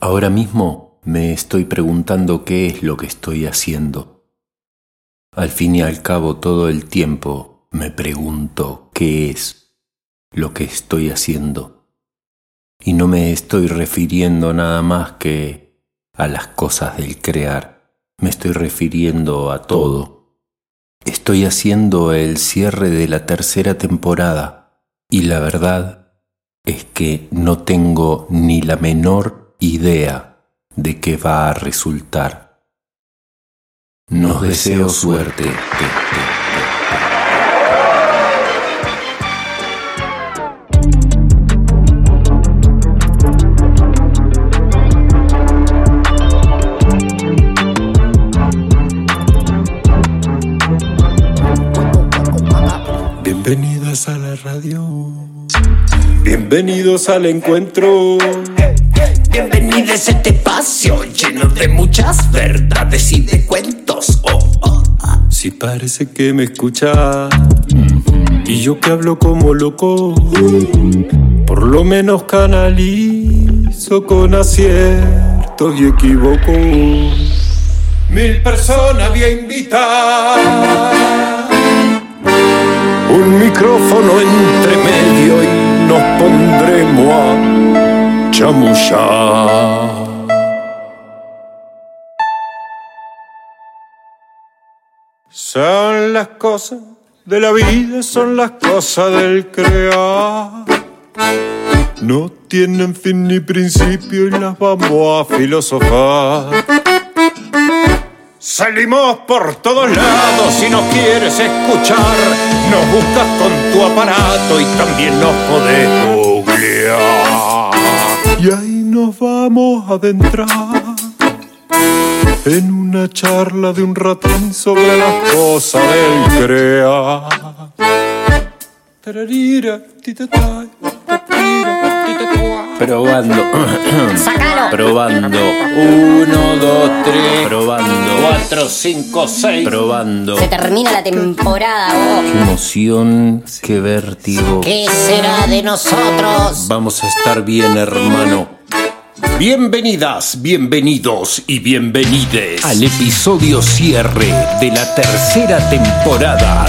Ahora mismo me estoy preguntando qué es lo que estoy haciendo. Al fin y al cabo todo el tiempo me pregunto qué es lo que estoy haciendo. Y no me estoy refiriendo nada más que a las cosas del crear, me estoy refiriendo a todo. Estoy haciendo el cierre de la tercera temporada y la verdad es que no tengo ni la menor idea de qué va a resultar. Nos deseo suerte. Bienvenidas a la radio. Bienvenidos al encuentro. Bienvenidos a este espacio lleno de muchas verdades y de cuentos. Oh, oh, ah. Si parece que me escucha y yo que hablo como loco, por lo menos canalizo con aciertos y equivoco. Mil personas voy a invitar, un micrófono entre medio y nos pondremos a son las cosas de la vida, son las cosas del crear. No tienen fin ni principio y las vamos a filosofar. Salimos por todos lados si nos quieres escuchar. Nos buscas con tu aparato y también nos podés googlear y ahí nos vamos a adentrar en una charla de un ratón sobre las cosas del crear. Probando. Sácalo. Probando. Uno, dos, tres. Probando. Cuatro, cinco, seis. Probando. Se termina la temporada, vos. Qué emoción, qué vértigo. ¿Qué será de nosotros? Vamos a estar bien, hermano. Bienvenidas, bienvenidos y bienvenides al episodio cierre de la tercera temporada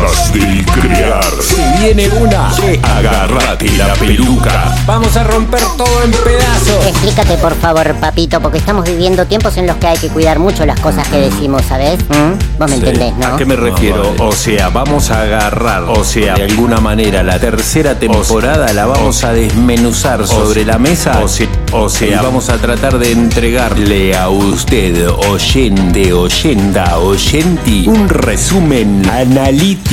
cosas del crear. Se viene una, agárrate la peluca. Vamos a romper todo en pedazos. Explícate por favor, papito, porque estamos viviendo tiempos en los que hay que cuidar mucho las cosas que decimos, ¿sabes? ¿Mm? Vos me entendés, ¿no? ¿A qué me refiero? O sea, vamos a agarrar, o sea, de alguna manera la tercera temporada la vamos a desmenuzar sobre la mesa. O sea, vamos a tratar de entregarle a usted, oyente, oyenda, oyenti, un resumen analítico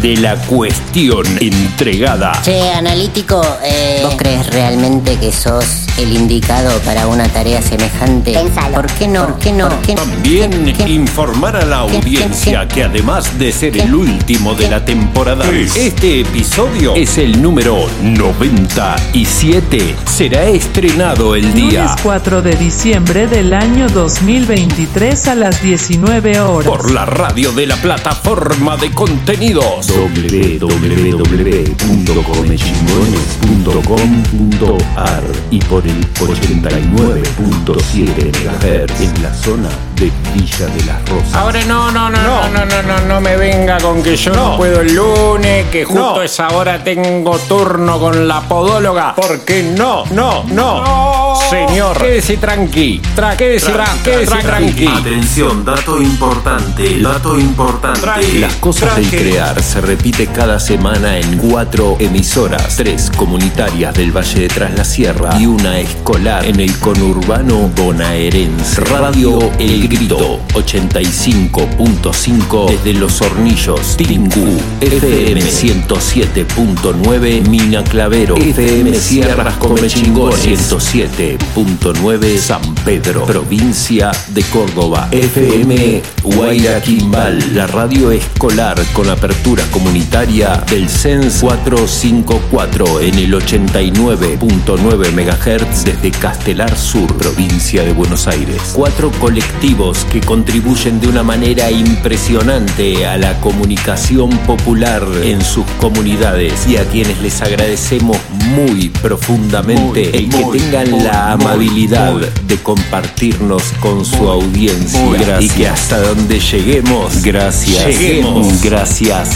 de la cuestión entregada. Che, analítico, eh, ¿vos crees realmente que sos el indicado para una tarea semejante? Pensalo. ¿Por qué no? ¿Por qué no? ¿Por qué no? También informar a la audiencia que además de ser el último de la temporada, este episodio es el número 97. Será estrenado el día Lunes 4 de diciembre del año 2023 a las 19 horas. por la radio de la plataforma de contenidos www.comechingones.com.ar y por 89.7 MHz en la zona de Villa de las Rosas. Ahora no, no, no, no, no, no, no, no me venga con que yo no, puedo el lunes, que justo No. esa hora tengo turno con la podóloga. Porque no, no, no. Señor, quédese tranqui, tra, quédese, tra, quédese tranqui. Atención, dato importante, dato importante. Tranqui, Las cosas tranqui. del crear se repite cada semana en cuatro emisoras, tres comunitarias del Valle de Tras la Sierra y una escolar en el conurbano bonaerense. Radio El Grito 85.5 desde Los Hornillos, Tingú, FM 107.9 Mina Clavero, FM Sierras Comechingones 107.9 San Pedro, provincia de Córdoba, FM Guayaquimbal, la radio escolar con apertura comunitaria del CENS 454 en el 89.9 MHz desde Castelar Sur, provincia de Buenos Aires. Cuatro colectivos que contribuyen de una manera impresionante a la comunicación popular en sus comunidades y a quienes les agradecemos muy profundamente el que tengan la amabilidad de compartirnos con su audiencia y que hasta donde lleguemos, gracias, Lleguemos. gracias.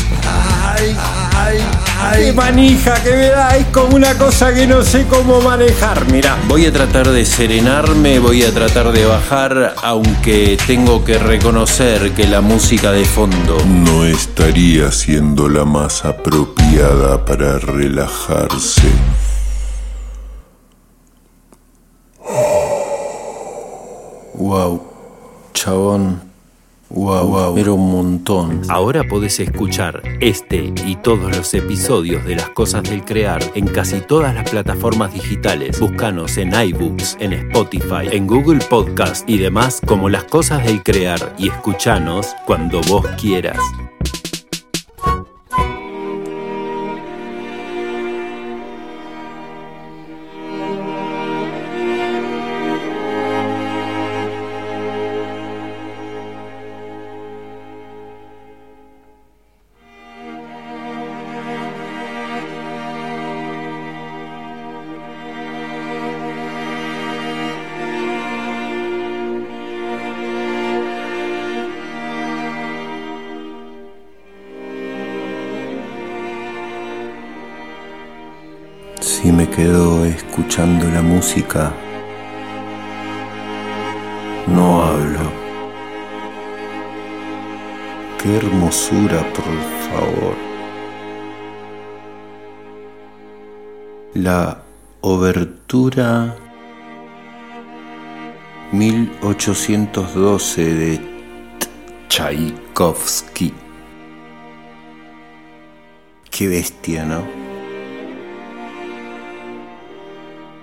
¡Qué manija que me da! Es como una cosa que no sé cómo manejar. Mira, Voy a tratar de serenarme, voy a tratar de bajar, aunque tengo que reconocer que la música de fondo No estaría siendo la más apropiada para relajarse. Wow, chabón. Wow, wow, era un montón. Ahora podés escuchar este y todos los episodios de Las Cosas del Crear en casi todas las plataformas digitales. Búscanos en iBooks, en Spotify, en Google Podcast y demás como Las Cosas del Crear y escuchanos cuando vos quieras. Música, no hablo. Qué hermosura, por favor. La obertura 1812 de Tchaikovsky. Qué bestia, ¿no?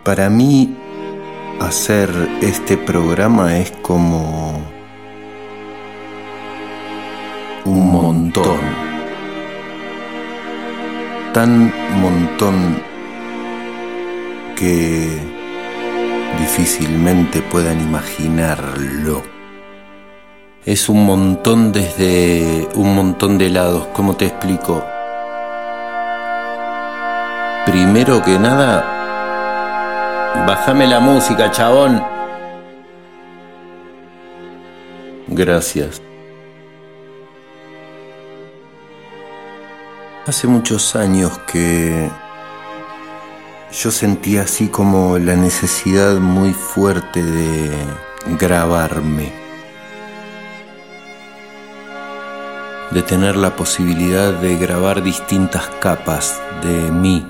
Para mí, hacer este programa es como un montón. Tan montón que difícilmente puedan imaginarlo. Es un montón desde un montón de lados. ¿Cómo te explico? Primero que nada, Bájame la música, chabón. Gracias. Hace muchos años que yo sentía así como la necesidad muy fuerte de grabarme. De tener la posibilidad de grabar distintas capas de mí.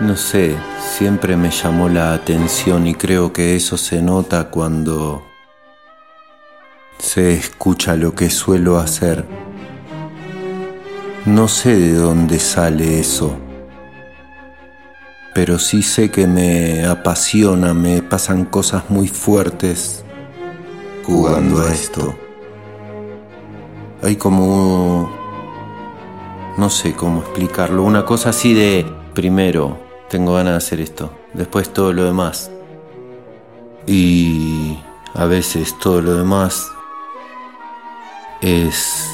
No sé, siempre me llamó la atención y creo que eso se nota cuando se escucha lo que suelo hacer. No sé de dónde sale eso, pero sí sé que me apasiona, me pasan cosas muy fuertes jugando a esto. Hay como... no sé cómo explicarlo, una cosa así de... primero, tengo ganas de hacer esto, después todo lo demás. Y a veces todo lo demás es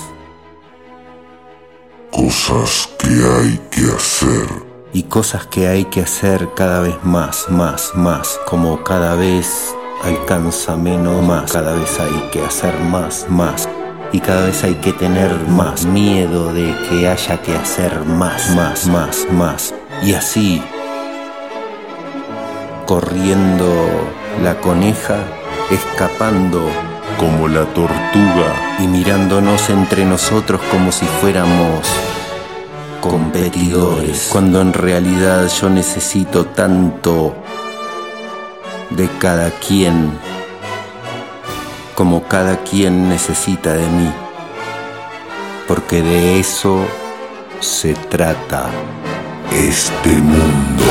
Cosas que hay que hacer. y cosas que hay que hacer cada vez más, más, más, como cada vez alcanza menos más, cada vez hay que hacer más, más. Y cada vez hay que tener más miedo de que haya que hacer más, más, más, más. Y así, corriendo la coneja, escapando Como la tortuga. y mirándonos entre nosotros como si fuéramos competidores, cuando en realidad yo necesito tanto de cada quien como cada quien necesita de mí, porque de eso se trata Este mundo.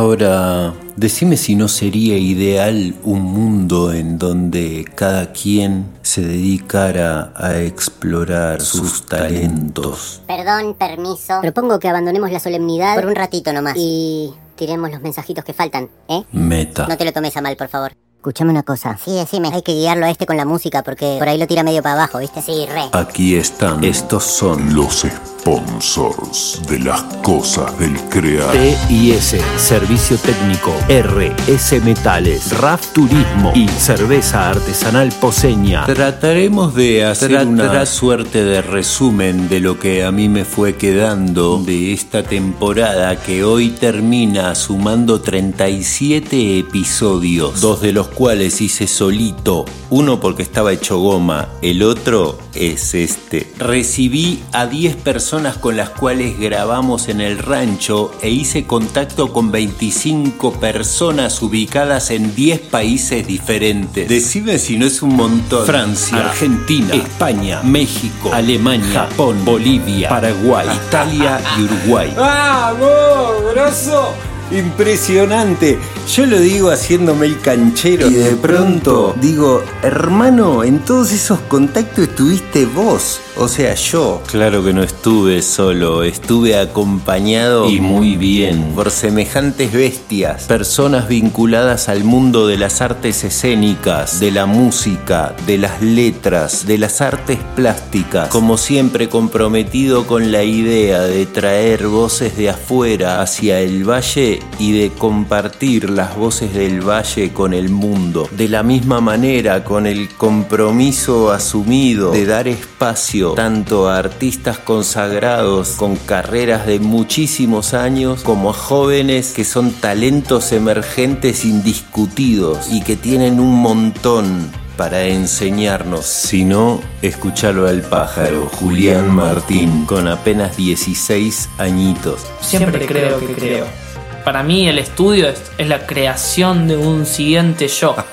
Ahora, decime si no sería ideal un mundo en donde cada quien se dedicara a explorar sus talentos. Perdón, permiso. Propongo que abandonemos la solemnidad por un ratito nomás. Y tiremos los mensajitos que faltan, ¿eh? Meta. No te lo tomes a mal, por favor. Escuchame una cosa. Sí, decime. Hay que guiarlo a este con la música porque por ahí lo tira medio para abajo, ¿viste? Sí, re. Aquí están. Estos son Los sponsors de las cosas del crear. TIS, Servicio Técnico, RS Metales, RAF Turismo y Cerveza Artesanal Poseña. Trataremos de hacer una suerte de resumen de lo que a mí me fue quedando de esta temporada que hoy termina sumando 37 episodios, dos de los cuales hice solito, uno porque estaba hecho goma, el otro es este. Recibí a 10 personas con las cuales grabamos en el rancho e hice contacto con 25 personas ubicadas en 10 países diferentes. Decime si no es un montón. Francia, Argentina, España, México, Alemania, Japón, Bolivia, Paraguay, Italia y Uruguay. ¡Vamos, grosso! Impresionante. Yo lo digo haciéndome el canchero y de pronto digo, hermano, en todos esos contactos estuviste vos. O sea, yo. Claro que no estuve solo, estuve acompañado y muy bien por semejantes bestias, personas vinculadas al mundo de las artes escénicas, de la música, de las letras, de las artes plásticas, como siempre comprometido con la idea de traer voces de afuera hacia el valle y de compartir las voces del valle con el mundo. De la misma manera, con el compromiso asumido de dar espacio tanto a artistas consagrados con carreras de muchísimos años como a jóvenes que son talentos emergentes indiscutidos y que tienen un montón para enseñarnos. Si no, escúchalo al pájaro, Julián Martín, con apenas 16 añitos. Siempre creo que creo. Para mí el estudio es, es la creación de un siguiente yo.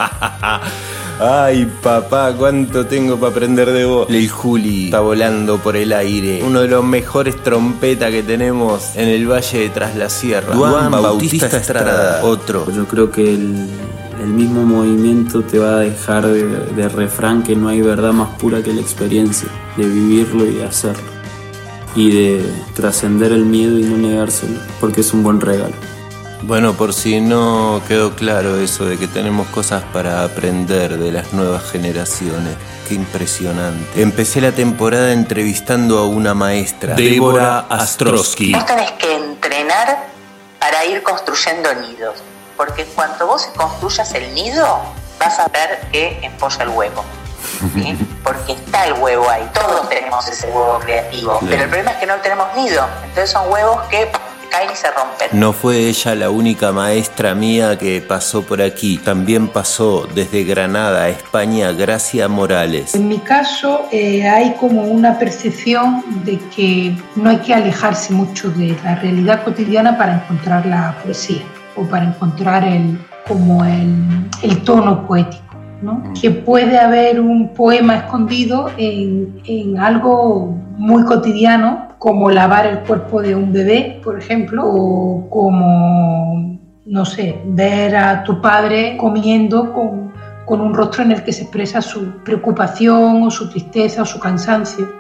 Ay, papá, cuánto tengo para aprender de vos. Ley Juli está volando por el aire. Uno de los mejores trompetas que tenemos en el Valle de Tras la Sierra. Juan Bautista, Estrada, otro. Yo creo que el, el mismo movimiento te va a dejar de, de refrán que no hay verdad más pura que la experiencia, de vivirlo y de hacerlo. Y de trascender el miedo y no negárselo, porque es un buen regalo. Bueno, por si no quedó claro eso de que tenemos cosas para aprender de las nuevas generaciones. Qué impresionante. Empecé la temporada entrevistando a una maestra, Débora Astrosky. Vos tenés que entrenar para ir construyendo nidos. Porque cuando vos construyas el nido, vas a ver que empolla el huevo. ¿sí? Porque está el huevo ahí. Todos tenemos ese huevo creativo. Pero el problema es que no tenemos nido. Entonces son huevos que caen y se rompen. No fue ella la única maestra mía que pasó por aquí. También pasó desde Granada a España Gracia Morales. En mi caso eh, hay como una percepción de que no hay que alejarse mucho de la realidad cotidiana para encontrar la poesía o para encontrar el, como el, el tono poético. ¿no? Que puede haber un poema escondido en, en algo muy cotidiano, como lavar el cuerpo de un bebé, por ejemplo, o como, no sé, ver a tu padre comiendo con, con un rostro en el que se expresa su preocupación o su tristeza o su cansancio.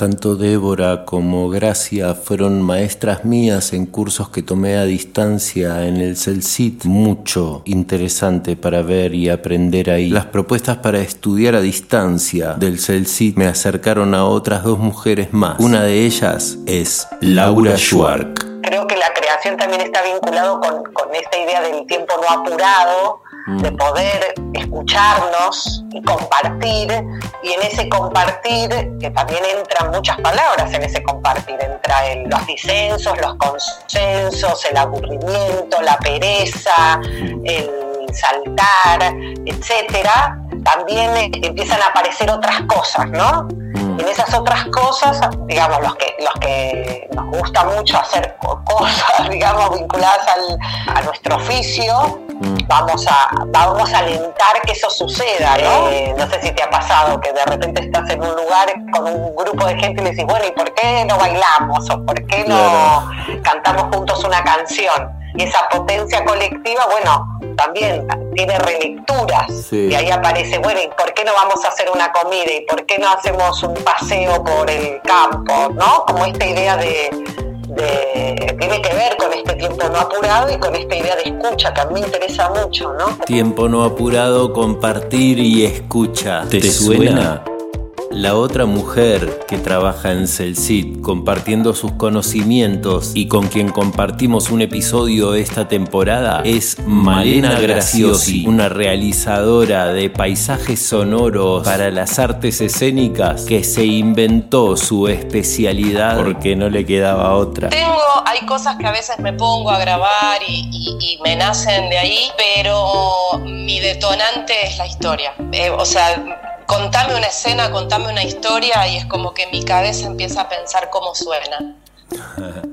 Tanto Débora como Gracia fueron maestras mías en cursos que tomé a distancia en el CELCIT. Mucho interesante para ver y aprender ahí. Las propuestas para estudiar a distancia del CELCIT me acercaron a otras dos mujeres más. Una de ellas es Laura Schwark. Creo que la también está vinculado con, con esta idea del tiempo no apurado, de poder escucharnos y compartir, y en ese compartir, que también entran muchas palabras en ese compartir, entra el- los disensos, los consensos, el aburrimiento, la pereza, el saltar, etcétera, también empiezan a aparecer otras cosas, ¿no? En esas otras cosas, digamos, los que, los que nos gusta mucho hacer co- cosas, digamos, vinculadas al- a nuestro oficio, vamos a, vamos a alentar que eso suceda, ¿no? Eh, no sé si te ha pasado que de repente estás en un lugar con un grupo de gente y le decís, bueno, ¿y por qué no bailamos? ¿O por qué no cantamos juntos una canción? Y esa potencia colectiva, bueno, también tiene relecturas. Sí. Y ahí aparece, bueno, ¿y por qué no vamos a hacer una comida? ¿Y por qué no hacemos un paseo por el campo? ¿No? Como esta idea de, tiene que ver con este tiempo no apurado y con esta idea de escucha que a mí me interesa mucho, ¿no? Tiempo no apurado, compartir y escucha. ¿Te, suena? La otra mujer que trabaja en Celsit compartiendo sus conocimientos y con quien compartimos un episodio esta temporada es Malena Graciosi, una realizadora de paisajes sonoros para las artes escénicas que se inventó su especialidad porque no le quedaba otra. Tengo, hay cosas que a veces me pongo a grabar y, me nacen de ahí, pero mi detonante es la historia. Eh, o sea, contame una escena, contame una historia y es como que mi cabeza empieza a pensar cómo suena.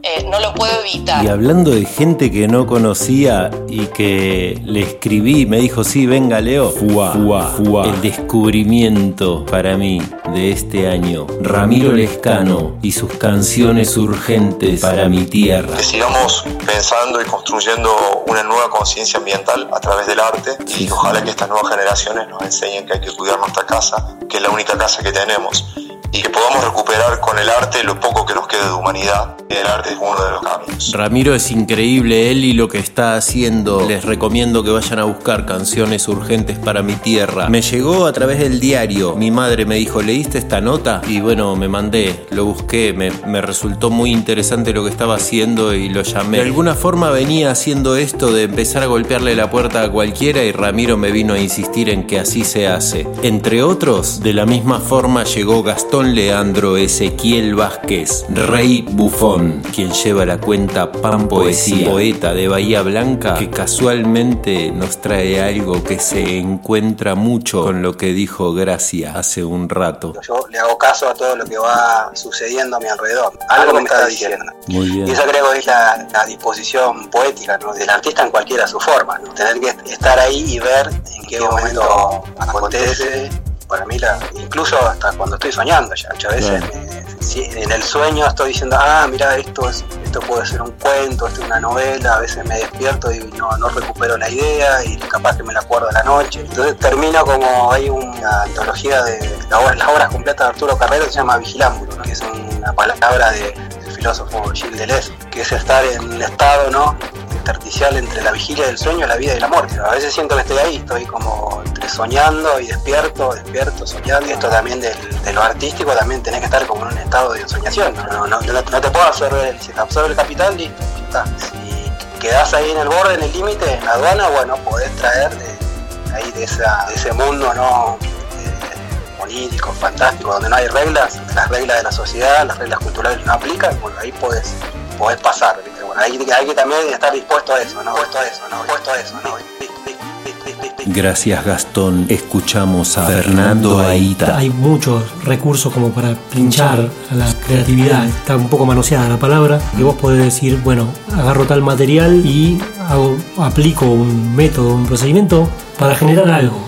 Eh, no lo puedo evitar. Y hablando de gente que no conocía y que le escribí, me dijo, sí, venga Leo, fuá, fuá, fuá. El descubrimiento para mí de este año, Ramiro Lescano y sus canciones urgentes para mi tierra. Que sigamos pensando y construyendo una nueva conciencia ambiental a través del arte y ojalá que estas nuevas generaciones nos enseñen que hay que cuidar nuestra casa, que es la única casa que tenemos y que podamos recuperar con el arte lo poco que nos quede de humanidad. El arte es uno de los caminos. Ramiro es increíble, él y lo que está haciendo. Les recomiendo que vayan a buscar canciones urgentes para mi tierra. Me llegó a través del diario. Mi madre me dijo, ¿leíste esta nota? Y bueno, me mandé, lo busqué, me, me resultó muy interesante lo que estaba haciendo y lo llamé. De alguna forma venía haciendo esto de empezar a golpearle la puerta a cualquiera y Ramiro me vino a insistir en que así se hace. Entre otros, de la misma forma llegó Gastón Leandro Ezequiel Vázquez, Rey Bufón, quien lleva la cuenta Pan Poesía, poeta de Bahía Blanca, que casualmente nos trae algo que se encuentra mucho con lo que dijo Gracia hace un rato. Yo le hago caso a todo lo que va sucediendo a mi alrededor. Algo me está diciendo. Muy bien. Y eso creo que es la, disposición poética del artista en cualquiera su forma. Tener que estar ahí y ver en qué momento acontece para mí, la, incluso hasta cuando estoy soñando ya, muchas veces en el sueño estoy diciendo, ah, mira, esto, es, esto puede ser un cuento, esto es una novela, a veces me despierto y no, no recupero la idea y capaz que me la acuerdo a la noche. Entonces termino como hay una antología de las obras completas de Arturo Carrero que se llama Vigilámbulo, que es una palabra de, del filósofo Gilles Deleuze, que es estar en el estado, ¿no? intersticial entre la vigilia del sueño, la vida y la muerte. A veces siento que estoy ahí, estoy como soñando y despierto, despierto, soñando. Y esto también de lo artístico también tenés que estar como en un estado de soñación. No, no, no, te puedo absorber, si te absorbe el capital, listo, está. Si quedás ahí en el borde, en el límite, en la aduana, bueno, podés traer de, ahí de, ese mundo no eh, onírico, fantástico, donde no hay reglas, las reglas de la sociedad, las reglas culturales no aplican, bueno, ahí podés, podés pasar, hay, que también estar dispuesto a eso, ¿no? A eso, ¿no? A eso. Gracias Gastón. Escuchamos a Fernando Aita. Hay muchos recursos como para pinchar a la creatividad. Está un poco manoseada la palabra. Que vos podés decir, bueno, agarro tal material y aplico un método, un procedimiento para generar algo.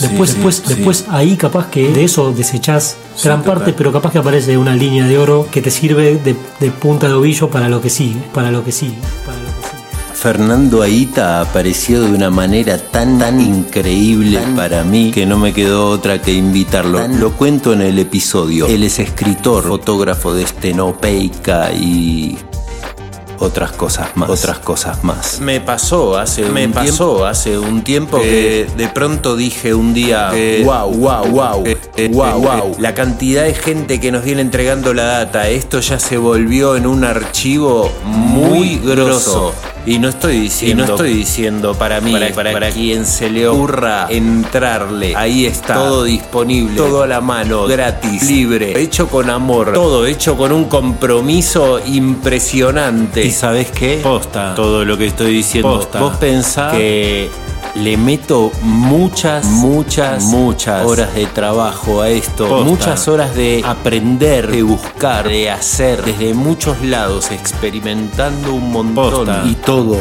Después, después, después ahí capaz que de eso desechás gran parte, pero capaz que aparece una línea de oro que te sirve de, punta de ovillo para lo que sigue, para lo que sigue, Fernando Aita apareció de una manera tan tan increíble para mí que no me quedó otra que invitarlo. Lo cuento en el episodio. Él es escritor, fotógrafo de estenopeica y otras cosas más. Otras cosas más. Me pasó hace me un pasó tiempo, hace un tiempo que de pronto dije un día, wow, wow, wow, wow, wow. La cantidad de gente que nos viene entregando la data, esto ya se volvió en un archivo muy grosso. Y no estoy diciendo, no estoy diciendo para mí, para, quien se le ocurra entrarle. Ahí está, todo disponible, todo a la mano, gratis, libre, hecho con amor, todo hecho con un compromiso impresionante. ¿Y sabes qué? Posta. Todo lo que estoy diciendo. Posta. Vos pensás que le meto muchas, muchas, muchas horas de trabajo a esto, muchas horas de aprender, de buscar, de hacer, desde muchos lados, experimentando un montón y todo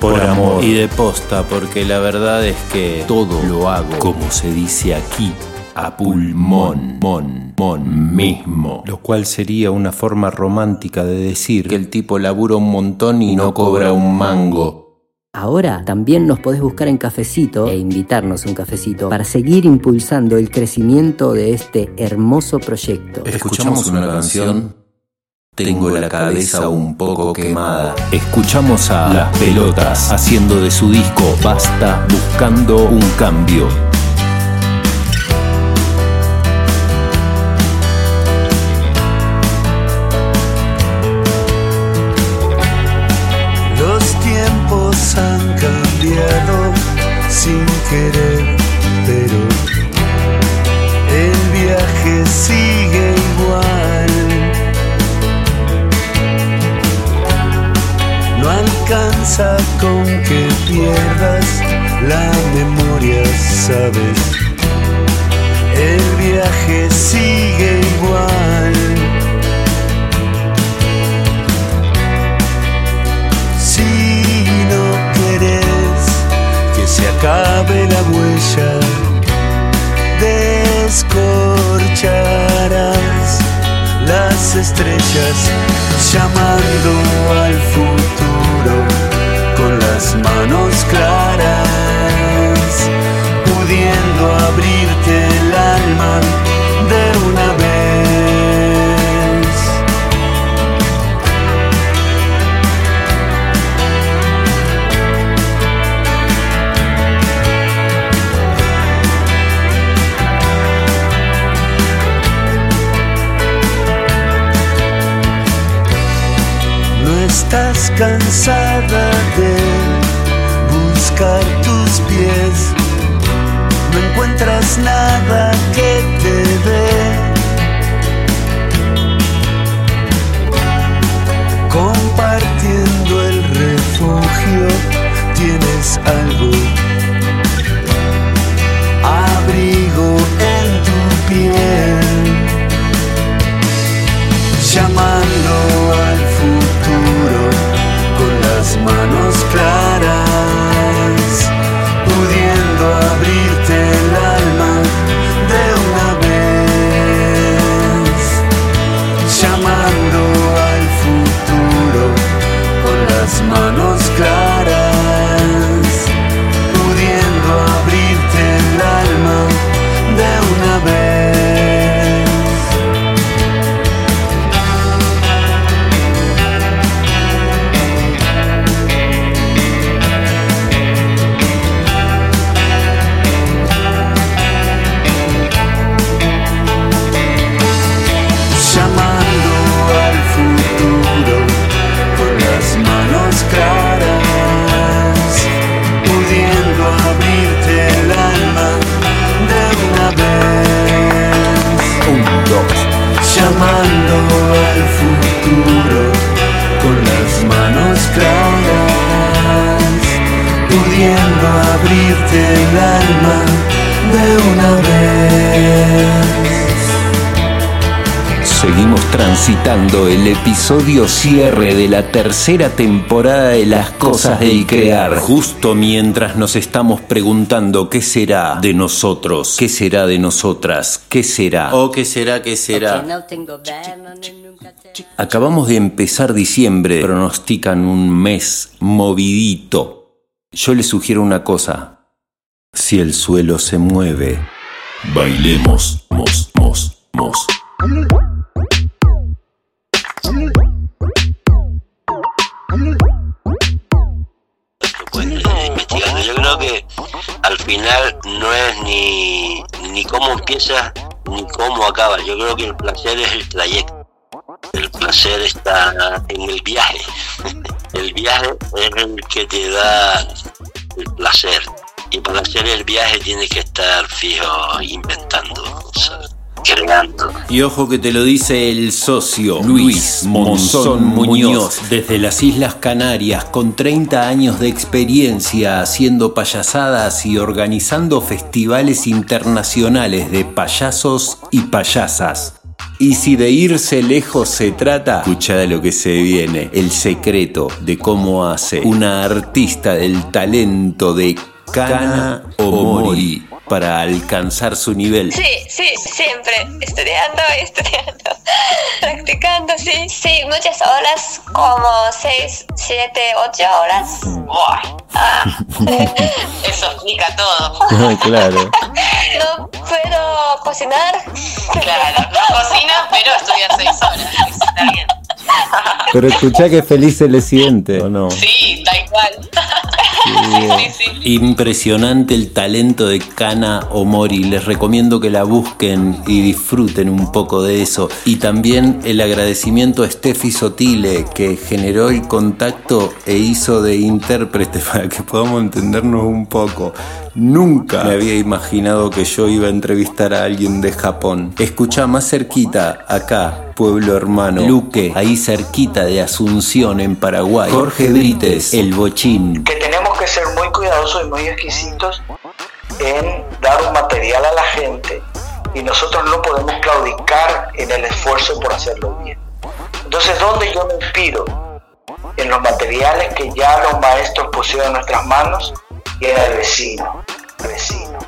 por, amor y de posta, porque la verdad es que todo lo hago como se dice aquí. A pulmón, mon, mon mismo. Lo cual sería una forma romántica de decir que el tipo labura un montón y no cobra un mango. Ahora también nos podés buscar en cafecito e invitarnos a un cafecito para seguir impulsando el crecimiento de este hermoso proyecto. Escuchamos una canción Tengo la cabeza un poco quemada. Escuchamos a Las Pelotas haciendo de su disco Basta buscando un cambio. Querer, pero el viaje sigue igual. No alcanza con que pierdas la memoria, sabes. El viaje sigue igual. Acabe la huella, descorcharás las estrellas llamando al futuro cansada de buscar tus pies, no encuentras nada que te dé. Compartiendo el refugio, tienes algo. Transitando el episodio cierre de la tercera temporada de Las Cosas del Crear. Justo mientras nos estamos preguntando qué será de nosotros, qué será de nosotras, qué será. ¿O qué será, qué será? Acabamos de empezar diciembre, pronostican un mes movidito. Yo les sugiero una cosa. Si el suelo se mueve, bailemos, mos, mos, mos. Final no es ni, ni cómo empieza ni cómo acaba. Yo creo que el placer es el trayecto. El placer está en el viaje. El viaje es el que te da el placer. Y para hacer el viaje tienes que estar fijo inventando, ¿sabes? Y ojo que te lo dice el socio Luis Monzón Muñoz desde las Islas Canarias con 30 años de experiencia haciendo payasadas y organizando festivales internacionales de payasos y payasas. Y si de irse lejos se trata, escucha de lo que se viene, el secreto de cómo hace una artista del talento de Cana o Mori para alcanzar su nivel. Sí, sí, siempre estudiando, estudiando, practicando, sí, sí, muchas horas, como 6, 7, 8 horas. Ah, Eso explica todo. claro. no puedo cocinar. Claro, no cocinas, pero estudias seis horas. Eso está bien. Pero escuchá que feliz se le siente, ¿o no? Sí, da igual. Impresionante el talento de Kana Omori. Les recomiendo que la busquen y disfruten un poco de eso. Y también el agradecimiento a Steffi Sotile, que generó el contacto e hizo de intérprete para que podamos entendernos un poco. Nunca me había imaginado que yo iba a entrevistar a alguien de Japón. Escucha más cerquita, acá, pueblo hermano, Luque, ahí cerquita de Asunción, en Paraguay. Jorge Brites, el bochín. que tenemos que ser muy cuidadosos y muy exquisitos en dar un material a la gente y nosotros no podemos claudicar en el esfuerzo por hacerlo bien. Entonces, ¿dónde yo me inspiro? En los materiales que ya los maestros pusieron en nuestras manos y en el vecino, vecino,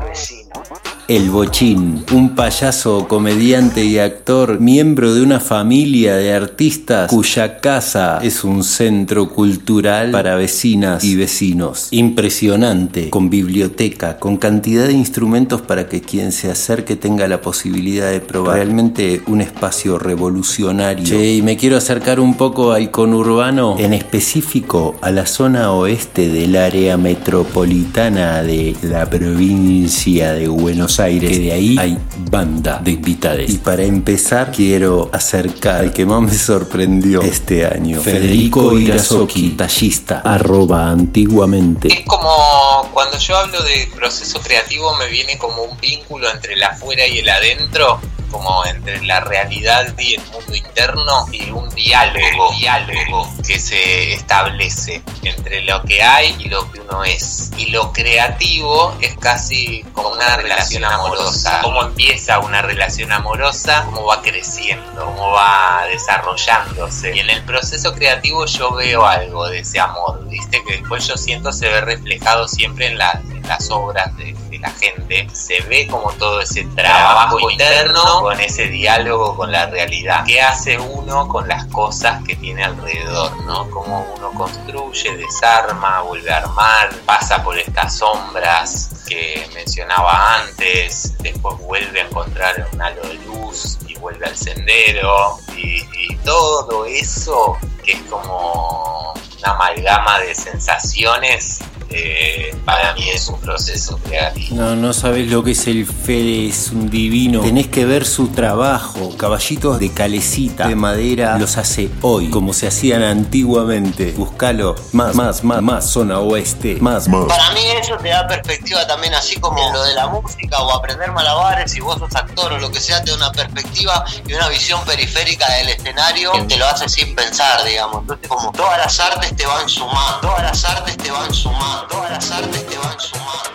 vecino. El Bochín, un payaso, comediante y actor, miembro de una familia de artistas cuya casa es un centro cultural para vecinas y vecinos. Impresionante, con biblioteca, con cantidad de instrumentos para que quien se acerque tenga la posibilidad de probar. Realmente un espacio revolucionario. Che, y me quiero acercar un poco al conurbano, en específico a la zona oeste del área metropolitana de la provincia de Buenos Aires, que de ahí hay banda de invitados. Y para empezar, quiero acercar al que más me sorprendió este año, Federico Irazoki, tallista, arroba antiguamente. Es como cuando yo hablo de proceso creativo me viene como un vínculo entre el afuera y el adentro, como entre la realidad y el mundo interno y un diálogo, diálogo que se establece entre lo que hay y lo que uno es. Y lo creativo es casi como una relación amorosa. Cómo empieza una relación amorosa, cómo va creciendo, cómo va desarrollándose. Y en el proceso creativo yo veo algo de ese amor, ¿viste? Que después yo siento se ve reflejado siempre en, la- en las obras de, gente. Se ve como todo ese trabajo interno con ese diálogo con la realidad. ¿Qué hace uno con las cosas que tiene alrededor, no? Cómo uno construye, desarma, vuelve a armar, pasa por estas sombras que mencionaba antes, después vuelve a encontrar un halo de luz y vuelve al sendero y todo eso que es como una amalgama de sensaciones eh, para mí es un proceso creativo. No, no sabes lo que es el Fede, es un divino. Tenés que ver su trabajo. Caballitos de calecita, de madera, los hace hoy, como se hacían antiguamente. Buscalo más, más, más, más, zona oeste, más, más. Para mí eso te da perspectiva también, así como lo de la música o aprender malabares, si vos sos actor o lo que sea, te da una perspectiva y una visión periférica del escenario que te lo hace sin pensar, digamos. Entonces, como todas las artes te van sumando, todas las artes te van sumando, todas las artes te van sumando.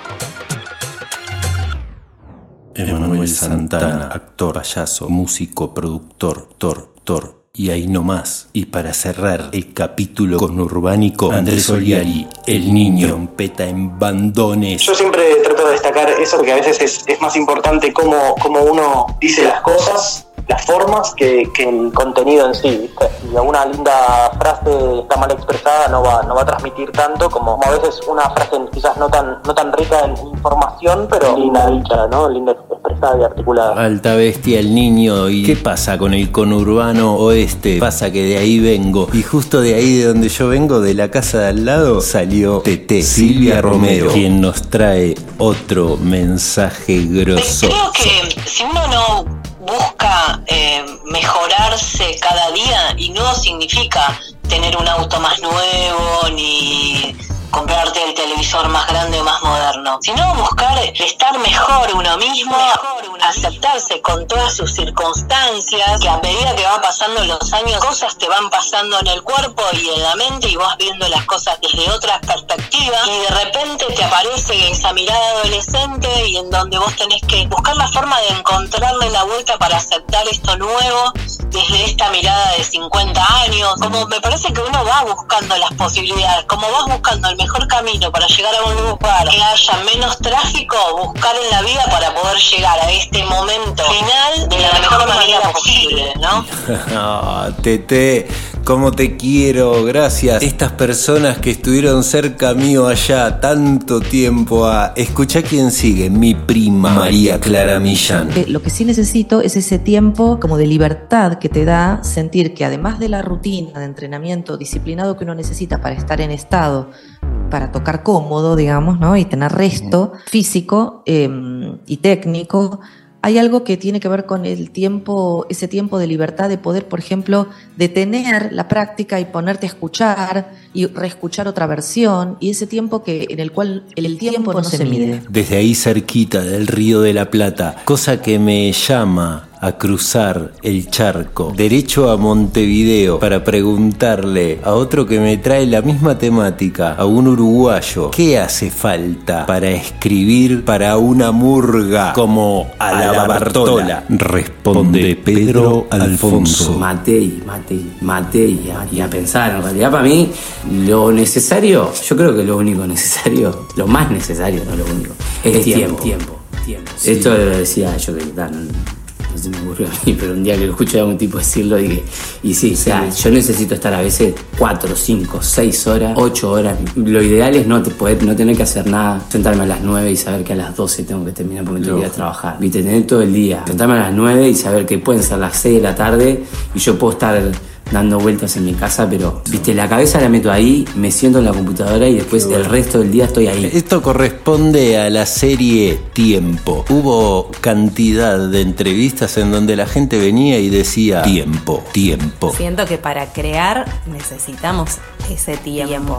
Emanuel Santana, actor, payaso, músico, productor, tor, tor. Y ahí nomás. Y para cerrar el capítulo con Urbánico, Andrés Oliari, el niño, trompeta en bandones. Yo siempre trato de destacar eso porque a veces es, es más importante cómo, cómo uno dice las cosas, las formas, que, que el contenido en sí. ¿viste? Y una linda frase está mal expresada no va, no va a transmitir tanto como, como a veces una frase quizás no tan, no tan rica en información, pero linda dicha, ¿no? Linda expresada y articulada. Alta bestia, el niño. ¿Y qué pasa con el conurbano oeste? Pasa que de ahí vengo. Y justo de ahí de donde yo vengo, de la casa de al lado, salió TT, Silvia Romero, quien nos trae otro mensaje grosso. Creo que si uno no busca eh, mejorarse cada día y no significa tener un auto más nuevo ni comprarte el televisor más grande o más moderno, sino buscar estar mejor uno mismo, aceptarse con todas sus circunstancias, que a medida que van pasando los años, cosas te van pasando en el cuerpo y en la mente y vas viendo las cosas desde otras perspectivas y de repente te aparece esa mirada adolescente y en donde vos tenés que buscar la forma de encontrarle la vuelta para aceptar esto nuevo desde esta mirada de 50 años. Como me parece que uno va buscando las posibilidades, como vas buscando el mejor camino para llegar a un lugar que haya menos tráfico, buscar en la vida para poder llegar a este momento final de la mejor manera posible, ¿no? Ah, Tete, Como te quiero, gracias. Estas personas que estuvieron cerca mío allá tanto tiempo a... Escucha quién sigue, mi prima María Clara Millán. Eh, Lo que sí necesito es ese tiempo como de libertad que te da sentir que además de la rutina de entrenamiento disciplinado que uno necesita para estar en estado, para tocar cómodo, digamos, ¿no? Y tener resto físico eh, y técnico, hay algo que tiene que ver con el tiempo, ese tiempo de libertad de poder, por ejemplo, detener la práctica y ponerte a escuchar y reescuchar otra versión, y ese tiempo que en el cual el, tiempo, no se mide. Desde ahí cerquita del río de la Plata, cosa que me llama a cruzar el charco derecho a Montevideo para preguntarle a otro que me trae la misma temática, a un uruguayo, ¿qué hace falta para escribir para una murga como a la Bartola? Responde Pedro Alfonso. Matei, Matei, Matei y a, y a pensar. En realidad, para mí, lo necesario, yo creo que lo único necesario, lo más necesario, no lo único, es, tiempo. tiempo. tiempo. Esto lo decía yo que tan no se me ocurrió a mí, pero un día que lo escuché a un tipo decirlo dije, y sí, o sea, yo necesito estar a veces 4, 5, 6 horas, 8 horas. Lo ideal es no, te poder, no tener que hacer nada, sentarme a las 9 y saber que a las 12 tengo que terminar porque tengo que ir a trabajar. Viste, tener todo el día, sentarme a las 9 y saber que pueden ser las 6 de la tarde y yo puedo estar dando vueltas en mi casa, pero, viste, la cabeza la meto ahí, me siento en la computadora y después el resto del día estoy ahí. Esto corresponde a la serie Tiempo. Hubo cantidad de entrevistas en donde la gente venía y decía tiempo, tiempo. Siento que para crear necesitamos ese tiempo.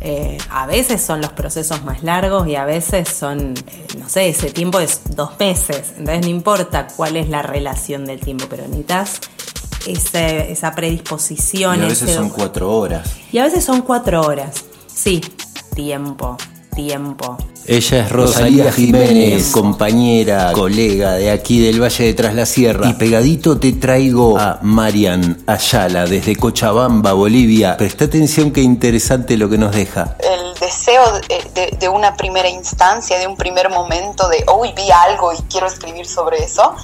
Eh, a veces son los procesos más largos y a veces son, eh, no sé, ese tiempo es dos meses. Entonces no importa cuál es la relación del tiempo, pero necesitas ese- esa predisposición. Y a veces ese- son cuatro horas. y a veces son cuatro horas. Sí, tiempo, tiempo. Ella es Rosalía Jiménez, compañera, colega de aquí del Valle de Tras la Sierra. Y pegadito te traigo a Marian Ayala desde Cochabamba, Bolivia. Presta atención qué interesante lo que nos deja. el deseo de, de- de una primera instancia, de un primer momento de, hoy vi algo y quiero escribir sobre eso,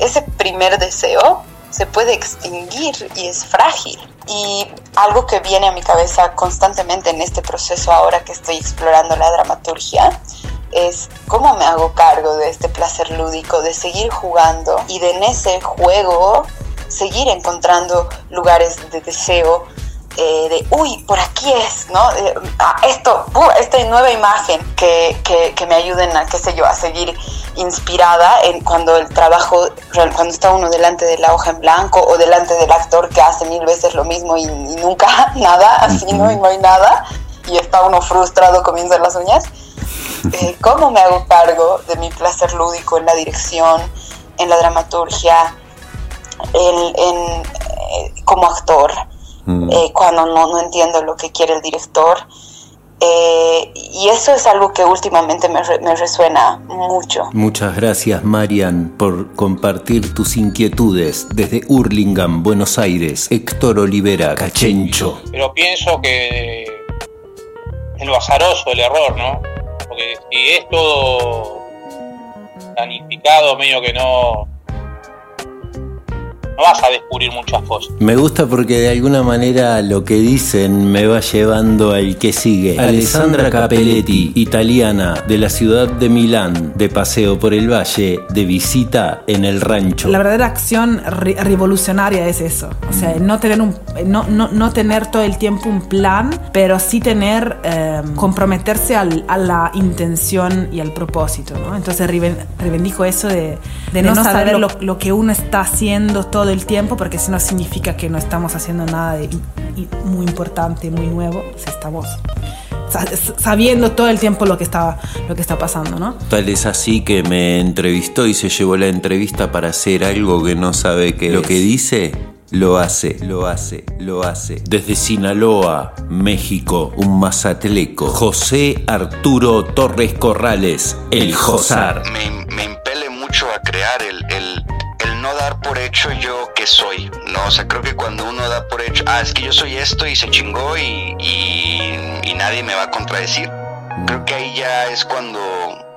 ese primer deseo se puede extinguir y es frágil. Y algo que viene a mi cabeza constantemente en este proceso ahora que estoy explorando la dramaturgia es cómo me hago cargo de este placer lúdico, de seguir jugando y de en ese juego seguir encontrando lugares de deseo, eh, de, uy, por aquí es, ¿no? Eh, ah, esto, uh, esta nueva imagen que, que, que me ayuden a, qué sé yo, a seguir inspirada en cuando el trabajo, cuando está uno delante de la hoja en blanco o delante del actor que hace mil veces lo mismo y, y nunca nada, así, ¿no? Y no hay nada, y está uno frustrado comiendo las uñas. Eh, ¿Cómo me hago cargo de mi placer lúdico en la dirección, en la dramaturgia, en, en, como actor? Eh, cuando no, no entiendo lo que quiere el director. Eh, y eso es algo que últimamente me, re- me resuena mucho. Muchas gracias, Marian, por compartir tus inquietudes desde Hurlingham, Buenos Aires. Héctor Olivera, Cachencho. Pero pienso que es lo azaroso el error, ¿no? Porque si es todo planificado, medio que no. No vas a descubrir muchas cosas. Me gusta porque de alguna manera lo que dicen me va llevando al que sigue. Alessandra Capelletti, italiana, de la ciudad de Milán, de paseo por el valle, de visita en el rancho. La verdadera acción re- revolucionaria es eso. O sea, no tener, un, no, no, no tener todo el tiempo un plan, pero sí tener, eh, comprometerse al- a la intención y al propósito. ¿no? Entonces reivindico eso de, de no, saber lo, lo que uno está haciendo todo el tiempo, porque si no significa que no estamos haciendo nada de- y- y muy importante, muy nuevo, si estamos sa- sabiendo todo el tiempo lo que está, lo que está pasando, ¿no? Tal es así que me entrevistó y se llevó la entrevista para hacer algo que no sabe que lo que dice lo hace, lo hace, lo hace. Desde Sinaloa, México, un mazatleco, José Arturo Torres Corrales, el Josar. me, me impele mucho a crear el, el, por hecho yo que soy, ¿no? O sea, creo que cuando uno da por hecho, ah, es que yo soy esto y se chingó y, y, y nadie me va a contradecir, creo que ahí ya es cuando,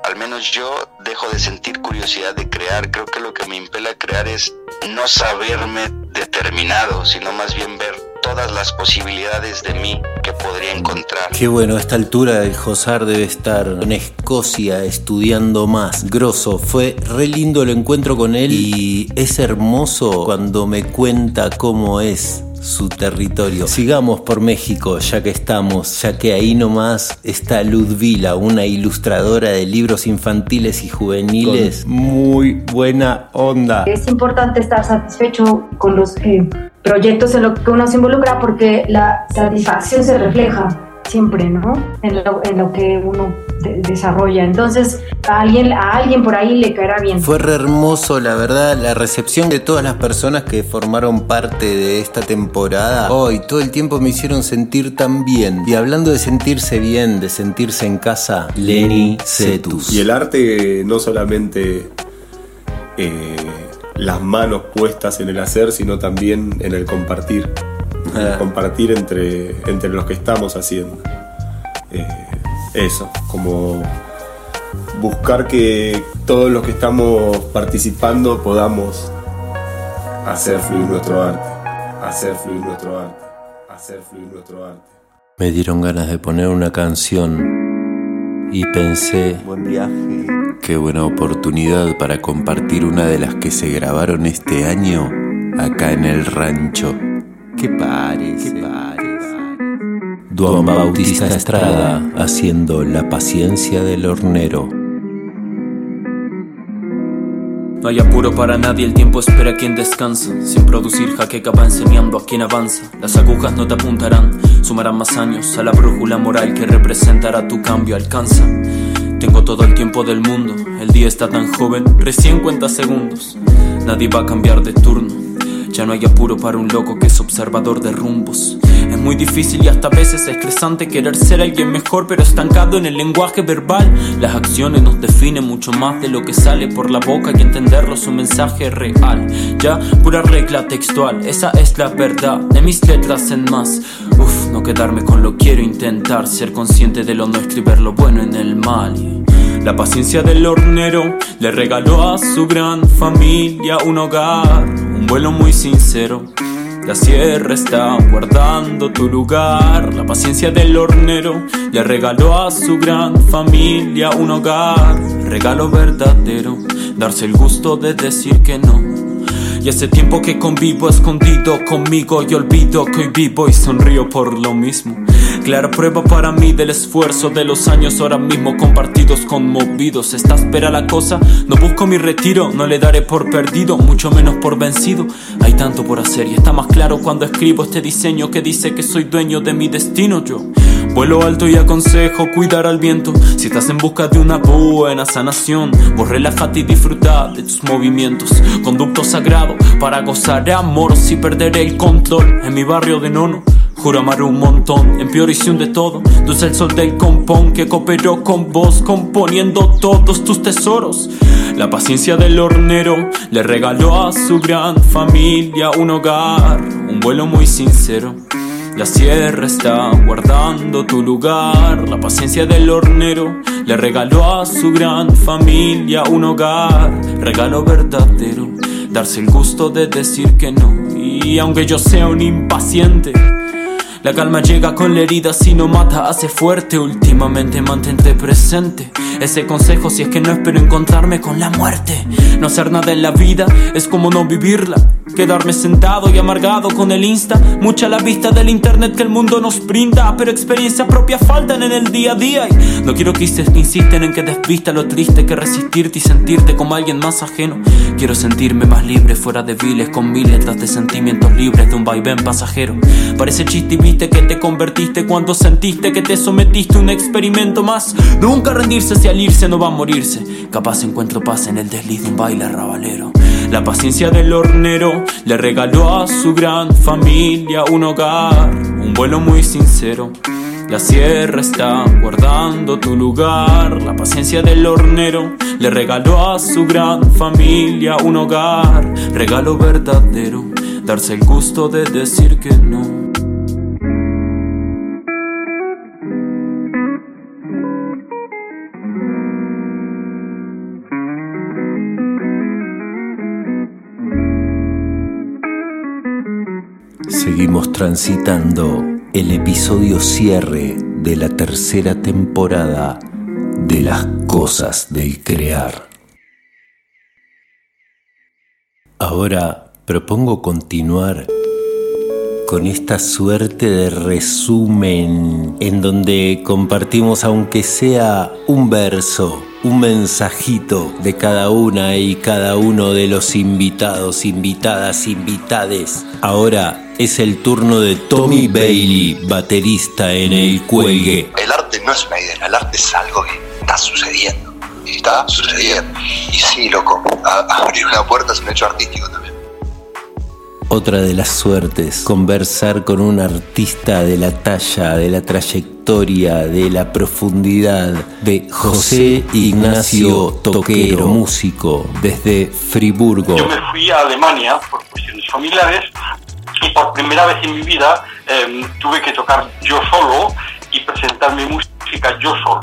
al menos yo, dejo de sentir curiosidad de crear. Creo que lo que me impele a crear es no saberme determinado, sino más bien ver todas las posibilidades de mí que podría encontrar. Qué bueno, a esta altura el Josar debe estar en Escocia estudiando más. Grosso, fue re lindo el encuentro con él y es hermoso cuando me cuenta cómo es su territorio. Sigamos por México, ya que estamos, ya que ahí nomás está Ludvila, una ilustradora de libros infantiles y juveniles. Muy buena onda. Es importante estar satisfecho con los eh, proyectos en los que uno se involucra porque la satisfacción se refleja siempre, ¿no? En lo, en lo que uno de- desarrolla. Entonces, a alguien, a alguien por ahí le caerá bien. Fue re hermoso, la verdad, la recepción de todas las personas que formaron parte de esta temporada. Hoy, todo el tiempo me hicieron sentir tan bien. Y hablando de sentirse bien, de sentirse en casa, Lenny Cetus. Y el arte no solamente eh, las manos puestas en el hacer, sino también en el compartir. En el Ah. compartir entre, entre los que estamos haciendo. Eh, eso, como buscar que todos los que estamos participando podamos hacer fluir nuestro arte. Hacer fluir nuestro arte. Hacer fluir nuestro arte. Me dieron ganas de poner una canción y pensé, Buen viaje. Qué buena oportunidad para compartir una de las que se grabaron este año acá en el rancho. ¿Qué parece? Duan Bautista Estrada haciendo La paciencia del hornero. No hay apuro para nadie, el tiempo espera a quien descansa. Sin producir jaqueca va enseñando a quien avanza. Las agujas no te apuntarán, sumarán más años a la brújula moral que representará tu cambio. Alcanza. Tengo todo el tiempo del mundo, el día está tan joven, recién cuenta segundos. Nadie va a cambiar de turno. Ya no hay apuro para un loco que es observador de rumbos. Es muy difícil y hasta a veces estresante querer ser alguien mejor, pero estancado en el lenguaje verbal. Las acciones nos definen mucho más de lo que sale por la boca y entenderlo es un mensaje real. Ya, pura regla textual, esa es la verdad de mis letras en más. Uf, no quedarme con lo quiero intentar, ser consciente de lo nuestro y ver lo bueno en el mal. La paciencia del hornero le regaló a su gran familia un hogar, un vuelo muy sincero. La sierra está guardando tu lugar. La paciencia del hornero le regaló a su gran familia un hogar, regalo verdadero. Darse el gusto de decir que no. Y hace tiempo que convivo escondido conmigo y olvido que hoy vivo y sonrío por lo mismo. Clara prueba para mí del esfuerzo de los años ahora mismo compartidos, conmovidos. Esta espera la cosa, no busco mi retiro, no le daré por perdido, mucho menos por vencido. Hay tanto por hacer y está más claro cuando escribo este diseño que dice que soy dueño de mi destino yo. Vuelo alto y aconsejo cuidar al viento. Si estás en busca de una buena sanación, vos relájate y disfruta de tus movimientos. Conducto sagrado para gozar de amor si perderé el control en mi barrio de nono. Juro amar un montón, en de todo. Es el sol del compón que cooperó con vos, componiendo todos tus tesoros. La paciencia del hornero le regaló a su gran familia un hogar, un vuelo muy sincero. La sierra está guardando tu lugar. La paciencia del hornero le regaló a su gran familia un hogar. Regalo verdadero, darse el gusto de decir que no. Y aunque yo sea un impaciente, la calma llega con la herida, si no mata, hace fuerte. Últimamente mantente presente. Ese consejo si es que no espero encontrarme con la muerte. No hacer nada en la vida es como no vivirla. Quedarme sentado y amargado con el insta. Mucha la vista del internet que el mundo nos brinda. Pero experiencias propias faltan en el día a día. Y no quiero que insist- insisten en que desvista lo triste que resistirte y sentirte como alguien más ajeno. Quiero sentirme más libre fuera de viles con mil letras de sentimientos libres de un vaivén pasajero. Parece chiste y viste que te convertiste cuando sentiste que te sometiste a un experimento más. Nunca rendirse si al no va a morirse. Capaz encuentro paz en el desliz de un baile rabalero. La paciencia del hornero le regaló a su gran familia un hogar, un vuelo muy sincero. La sierra está guardando tu lugar. La paciencia del hornero le regaló a su gran familia un hogar, regalo verdadero. Darse el gusto de decir que no. Seguimos transitando el episodio cierre de la tercera temporada de las cosas del crear. Ahora propongo continuar con esta suerte de resumen en donde compartimos aunque sea un verso, un mensajito de cada una y cada uno de los invitados, invitadas, invitades. Ahora es el turno de Tommy Bailey, baterista en el cuelgue. El arte no es una idea, el arte es algo que está sucediendo. Está sucediendo. Y sí, loco, a- abrir una puerta es un hecho artístico también. Otra de las suertes, conversar con un artista de la talla, de la trayectoria, de la profundidad de José Ignacio Toquero, músico desde Friburgo. Yo me fui a Alemania por cuestiones familiares y por primera vez en mi vida em, tuve que tocar yo solo y presentar mi música yo solo.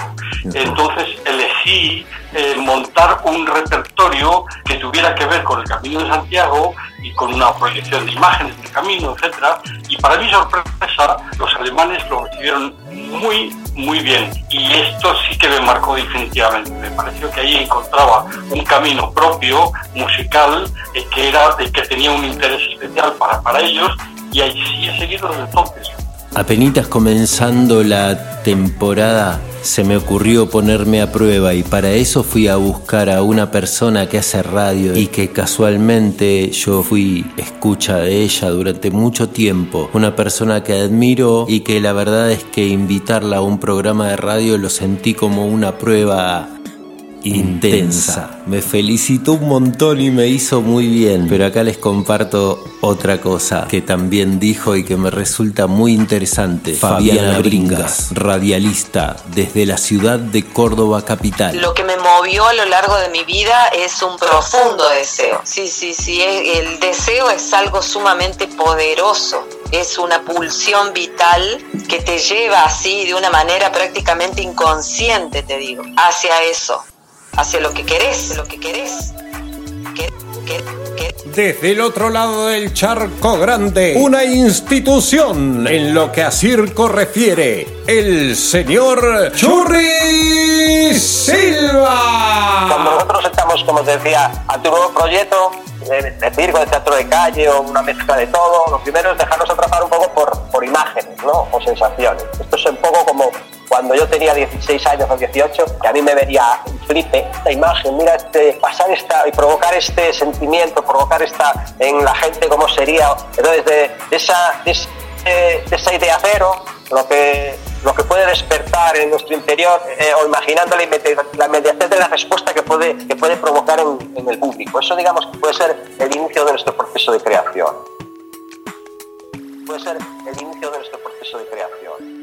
Entonces elegí eh, montar un repertorio que tuviera que ver con el Camino de Santiago y con una proyección de imágenes del camino, etcétera. Y para mi sorpresa, los alemanes lo recibieron muy, muy bien. Y esto sí que me marcó definitivamente. Me pareció que ahí encontraba un camino propio, musical, eh, que era el que tenía un interés especial para, para ellos. Y ahí sí he seguido desde entonces. Apenitas comenzando la temporada, se me ocurrió ponerme a prueba y para eso fui a buscar a una persona que hace radio y que casualmente yo fui escucha de ella durante mucho tiempo. Una persona que admiro y que la verdad es que invitarla a un programa de radio lo sentí como una prueba intensa. Me felicitó un montón y me hizo muy bien. Pero acá les comparto otra cosa que también dijo y que me resulta muy interesante. Fabiana Bringas, radialista desde la ciudad de Córdoba capital. Lo que me movió a lo largo de mi vida es un profundo deseo. Sí, sí, sí, el deseo es algo sumamente poderoso. Es una pulsión vital que te lleva así de una manera prácticamente inconsciente, te digo, hacia eso, hacia lo que querés, lo que querés. Que- que- que- Desde el otro lado del charco grande, una institución en lo que a circo refiere, el señor Churri Silva. Cuando nosotros estamos, como te decía, ante un nuevo proyecto de, de circo, de teatro de calle o una mezcla de todo, lo primero es dejarnos atrapar un poco por, por imágenes ¿no? o sensaciones. Esto es un poco como cuando yo tenía 16 años o 18, que a mí me vería flipe esta imagen, mira, este, pasar esta y provocar este sentimiento, provocar esta en la gente cómo sería. Entonces, de, esa, de, esa idea cero, lo que, lo que puede despertar en nuestro interior eh, o imaginando la, inmedi- la inmediatez de la respuesta que puede, que puede provocar en, en el público. Eso, digamos, puede ser el inicio de nuestro proceso de creación. Puede ser el inicio de nuestro proceso de creación.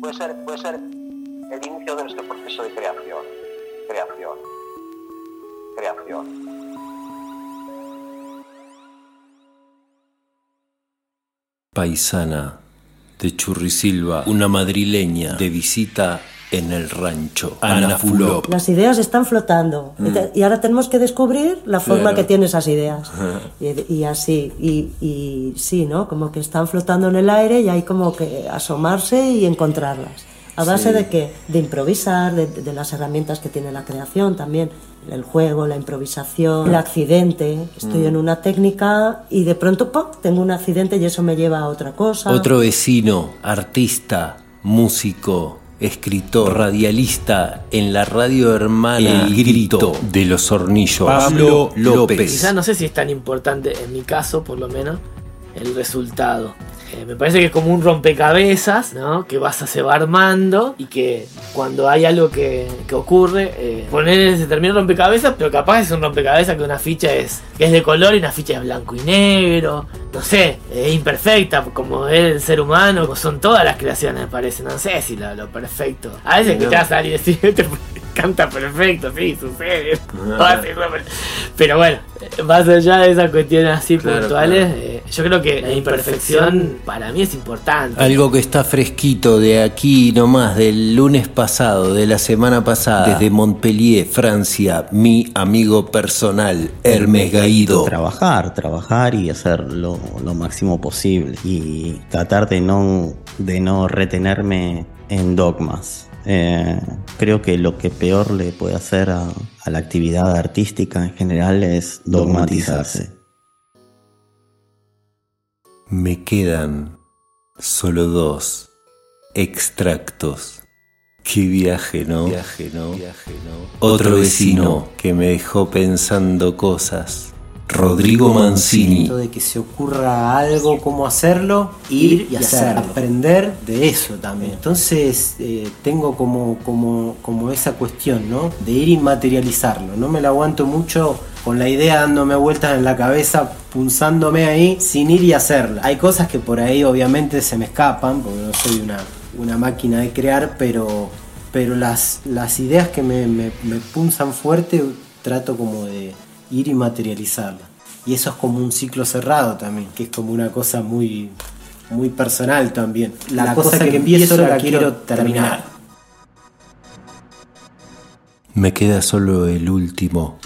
Puede ser, puede ser el inicio de nuestro proceso de creación. Creación. Creación. Paisana de Churrisilva, una madrileña de visita en el rancho. Ana Fulop. Las ideas están flotando Mm. Y ahora tenemos que descubrir la forma Claro. que tienen esas ideas. Y, y así, y, y sí, ¿no? Como que están flotando en el aire y hay como que asomarse y encontrarlas. ¿A base Sí. de qué? De improvisar, de, de las herramientas que tiene la creación también. El juego, la improvisación, el accidente. Estoy Mm. en una técnica y de pronto ¡pop! tengo un accidente y eso me lleva a otra cosa. Otro vecino, artista, músico, escritor, radialista en la radio hermana El Grito de los Hornillos. Pablo López. Quizás no sé si es tan importante, en mi caso por lo menos, el resultado. Eh, me parece que es como un rompecabezas, ¿no? Que vas a se va armando y que cuando hay algo que, que ocurre, eh, poner ese término rompecabezas, pero capaz es un rompecabezas que una ficha es, que es de color y una ficha es blanco y negro. No sé, es imperfecta como es el ser humano, como son todas las creaciones, me parece. No sé si lo, lo perfecto. A veces No. escuchás a alguien decir, "Este canta perfecto, sí, sucede. Pero bueno, más allá de esas cuestiones así puntuales, eh, yo creo que la imperfección para mí es importante. Algo que está fresquito de aquí nomás, del lunes pasado, de la semana pasada, desde Montpellier, Francia, mi amigo personal, Hermes Gaído. Trabajar, trabajar y hacer lo, lo máximo posible. Y tratar de no, de no retenerme en dogmas. Eh, creo que lo que peor le puede hacer a, a la actividad artística en general es dogmatizarse. Me quedan solo dos extractos. Qué viaje, ¿no? Viaje, ¿no? Otro vecino que me dejó pensando cosas. Rodrigo Mancini. de que se ocurra algo, cómo hacerlo, ir y hacerlo. Aprender de eso también. Entonces eh, tengo como, como, como esa cuestión, ¿no? De ir y materializarlo. No me la aguanto mucho con la idea dándome vueltas en la cabeza, punzándome ahí, sin ir y hacerla. Hay cosas que por ahí obviamente se me escapan, porque no soy una, una máquina de crear, pero, pero las, las ideas que me, me, me punzan fuerte trato como de ir y materializarla. Y eso es como un ciclo cerrado también, que es como una cosa muy, muy personal también. La, cosa, que, empiezo la quiero terminar. Me queda solo el último.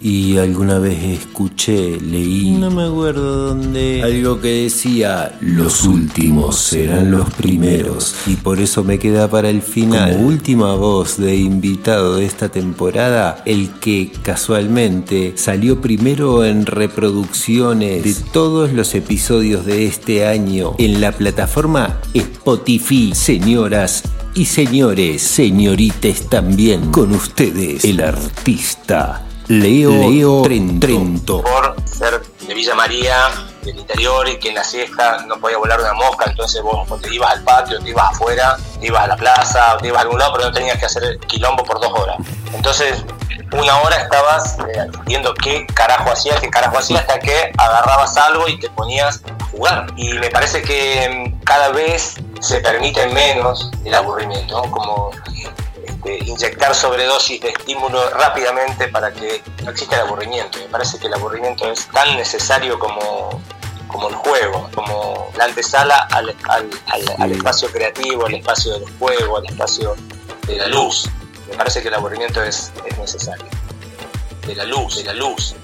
Y alguna vez escuché, leí, no me acuerdo dónde, algo que decía, los últimos serán los primeros. Y por eso me queda para el final, como última voz de invitado de esta temporada, el que casualmente salió primero en reproducciones de todos los episodios de este año en la plataforma Spotify. Señoras y señores, señorites también, con ustedes, el artista Leo, Trento. Por ser de Villa María, del interior, y que en la siesta no podía volar una mosca, entonces vos te ibas al patio, te ibas afuera, te ibas a la plaza, te ibas a algún lado, pero no tenías que hacer quilombo por dos horas. Entonces, una hora estabas eh, viendo qué carajo hacías, qué carajo hacías, hasta que agarrabas algo y te ponías a jugar. Y me parece que mm, cada vez se permite menos el aburrimiento, ¿no? como este, inyectar sobredosis de estímulo rápidamente para que no exista el aburrimiento. Me parece que el aburrimiento es tan necesario como, como el juego, como la antesala al, al, al, espacio creativo, al espacio del juego, al espacio de la luz. Me parece que el aburrimiento es, es necesario. De la luz, de la luz.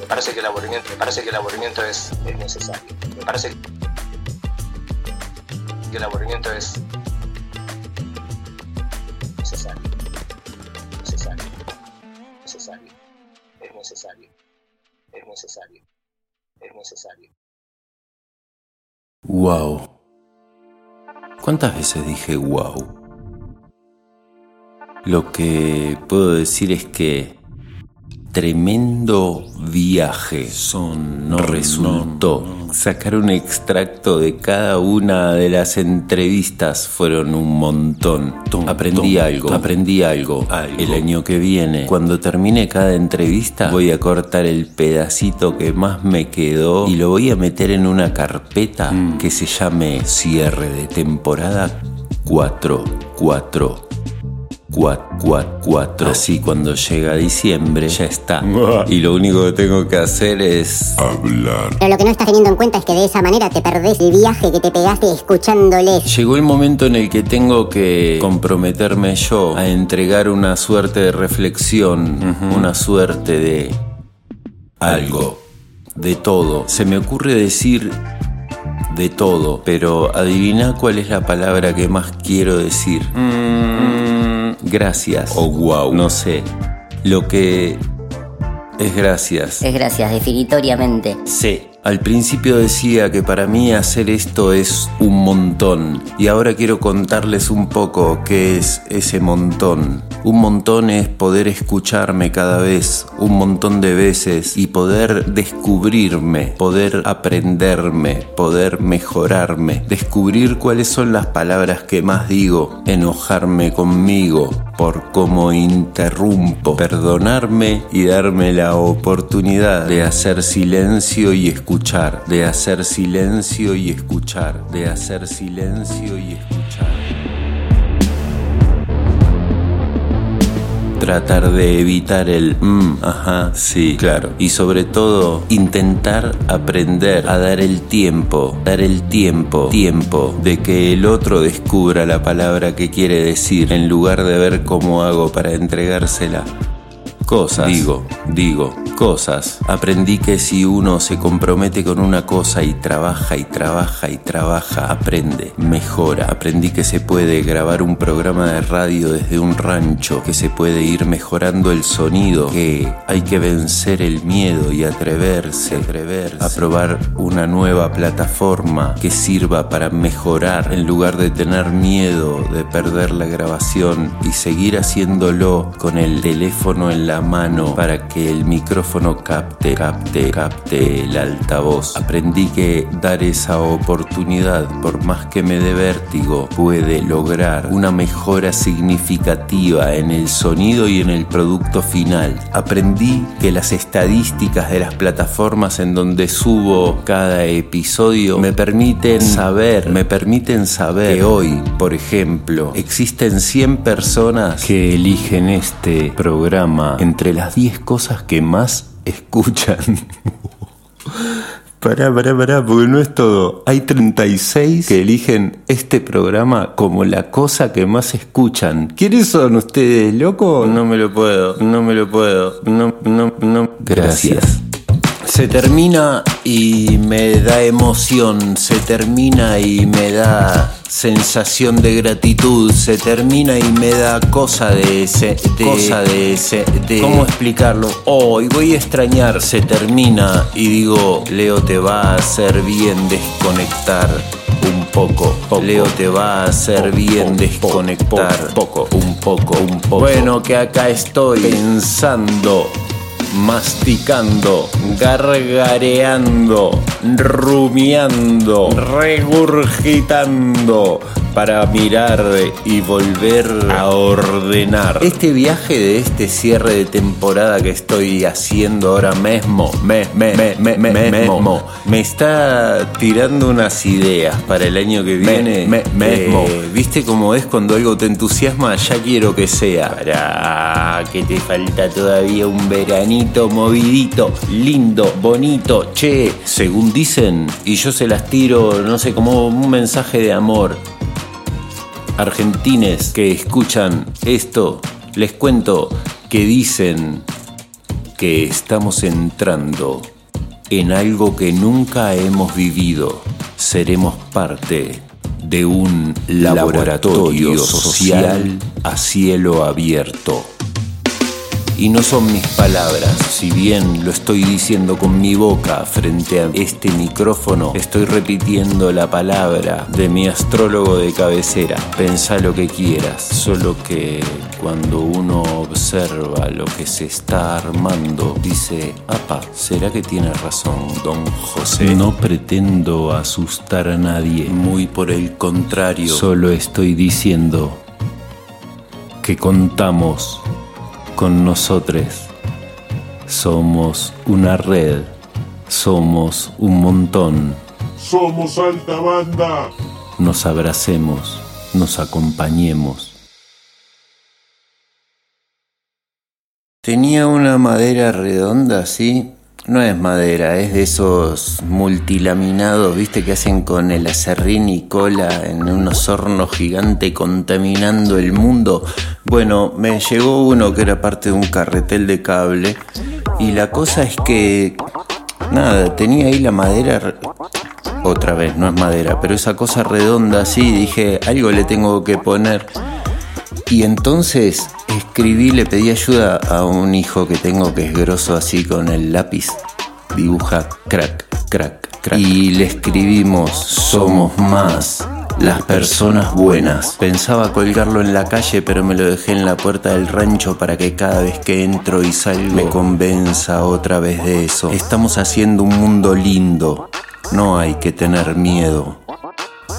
Me parece que el aburrimiento, me parece que el aburrimiento es, es necesario. Me parece que el aburrimiento es necesario, es necesario, es necesario. Wow. ¿Cuántas veces dije wow? Lo que puedo decir es que tremendo viaje son, no resultó. Sacar un extracto de cada una de las entrevistas fueron un montón. Aprendí algo, aprendí algo. El año que viene, cuando termine cada entrevista, voy a cortar el pedacito que más me quedó y lo voy a meter en una carpeta que se llame cierre de temporada 4, 4, 4, 4, 4. Así cuando llega diciembre ya está. Y lo único que tengo que hacer es hablar. Pero lo que no estás teniendo en cuenta es que de esa manera te perdés el viaje que te pegaste escuchándoles. Llegó el momento en el que tengo que comprometerme yo a entregar una suerte de reflexión, una suerte de algo, de todo. Se me ocurre decir de todo, pero adivina cuál es la palabra que más quiero decir. Gracias. O wow. No sé. Lo que es gracias. Es gracias, definitoriamente. Sí. Al principio decía que para mí hacer esto es un montón y ahora quiero contarles un poco qué es ese montón. Un montón es poder escucharme cada vez, un montón de veces y poder descubrirme, poder aprenderme, poder mejorarme, descubrir cuáles son las palabras que más digo, enojarme conmigo por cómo interrumpo, perdonarme y darme la oportunidad de hacer silencio y escuchar de hacer silencio y escuchar, de hacer silencio y escuchar. tratar de evitar el mm, ajá, sí, claro. Y sobre todo, intentar aprender a dar el tiempo, dar el tiempo, tiempo de que el otro descubra la palabra que quiere decir en lugar de ver cómo hago para entregársela. Cosas, digo, digo, cosas. Aprendí que si uno se compromete con una cosa y trabaja y trabaja y trabaja, aprende, mejora. Aprendí que se puede grabar un programa de radio desde un rancho, que se puede ir mejorando el sonido, que hay que vencer el miedo y atreverse, atreverse a probar una nueva plataforma que sirva para mejorar en lugar de tener miedo de perder la grabación y seguir haciéndolo con el teléfono en la mano para que el micrófono capte, capte, capte el altavoz. Aprendí que dar esa oportunidad, por más que me dé vértigo, puede lograr una mejora significativa en el sonido y en el producto final. Aprendí que las estadísticas de las plataformas en donde subo cada episodio me permiten saber, me permiten saber que hoy, por ejemplo, existen 100 personas que eligen este programa entre las 10 cosas que más escuchan. Pará, pará, pará, porque no es todo. Hay 36 que eligen este programa como la cosa que más escuchan. ¿Quiénes son ustedes, loco? No me lo puedo, no me lo puedo. No, no, no. Gracias. Se termina y me da emoción, se termina y me da sensación de gratitud, se termina y me da cosa de ese, de, cosa de ese, de cómo explicarlo. Hoy voy a extrañar, se termina y digo, Leo te va a hacer bien desconectar un poco. Leo te va a hacer bien desconectar poco, un poco, un poco. Bueno, que acá estoy pensando masticando, gargareando, rumiando, regurgitando para mirar y volver a ordenar. Este viaje de este cierre de temporada que estoy haciendo ahora mismo, me, me, me, me, me, mesmo, me está tirando unas ideas para el año que viene. Me, mesmo. ¿Viste cómo es cuando algo te entusiasma? Ya quiero que sea. Para que te falta todavía un veranito movidito, lindo, bonito, che, según dicen, y yo se las tiro, no sé, como un mensaje de amor argentines que escuchan esto, les cuento que dicen que estamos entrando en algo que nunca hemos vivido. Seremos parte de un laboratorio social a cielo abierto. Y no son mis palabras, si bien lo estoy diciendo con mi boca frente a este micrófono, estoy repitiendo la palabra de mi astrólogo de cabecera. Pensá lo que quieras, solo que cuando uno observa lo que se está armando, dice, apa, ¿será que tiene razón don José? No pretendo asustar a nadie, muy por el contrario, solo estoy diciendo que contamos con nosotros. Somos una red, somos un montón. Somos alta banda. Nos abracemos, nos acompañemos. Tenía una madera redonda así. No es madera, es de esos multilaminados, viste, que hacen con el acerrín y cola en unos hornos gigantes contaminando el mundo. Bueno, me llegó uno que era parte de un carretel de cable y la cosa es que, nada, tenía ahí la madera, otra vez, no es madera, pero esa cosa redonda así, dije, algo le tengo que poner. Y entonces escribí, le pedí ayuda a un hijo que tengo que es grosso así con el lápiz. Dibuja crack, crack, crack. Y le escribimos, somos más las personas buenas. Pensaba colgarlo en la calle, pero me lo dejé en la puerta del rancho para que cada vez que entro y salgo me convenza otra vez de eso. Estamos haciendo un mundo lindo. No hay que tener miedo.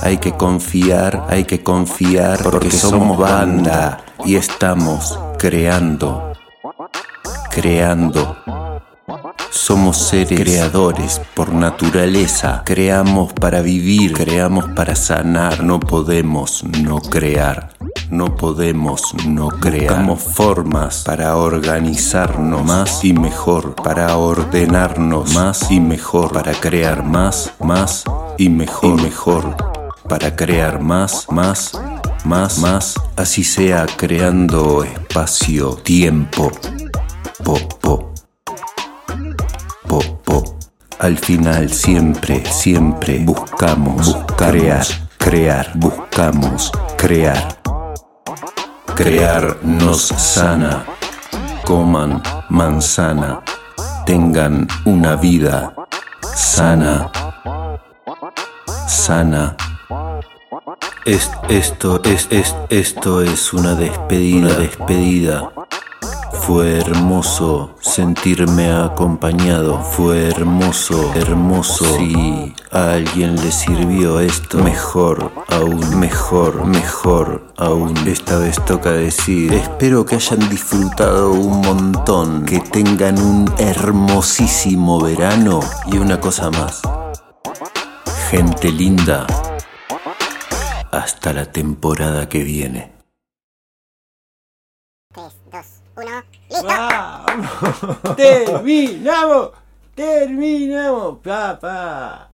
Hay que confiar, hay que confiar porque somos banda y estamos creando, creando. Somos seres creadores por naturaleza. Creamos para vivir, creamos para sanar, no podemos no crear. no podemos no crear. Buscamos formas para organizarnos más y mejor, para ordenarnos más y mejor, para crear más, más y mejor, y mejor, para crear más, más, más, más, así sea creando espacio, tiempo, po, po, po, po. Al final siempre, siempre buscamos, crear, crear, buscamos, crear. Crear nos sana. Coman manzana. Tengan una vida sana. Sana. Es, esto, es, es, esto es una despedida, despedida. Fue hermoso sentirme acompañado. Fue hermoso, hermoso. Si a alguien le sirvió esto, mejor, aún mejor, mejor, aún. Esta vez toca decir, espero que hayan disfrutado un montón, que tengan un hermosísimo verano y una cosa más. Gente linda, hasta la temporada que viene. Terminamos, terminamos, papá.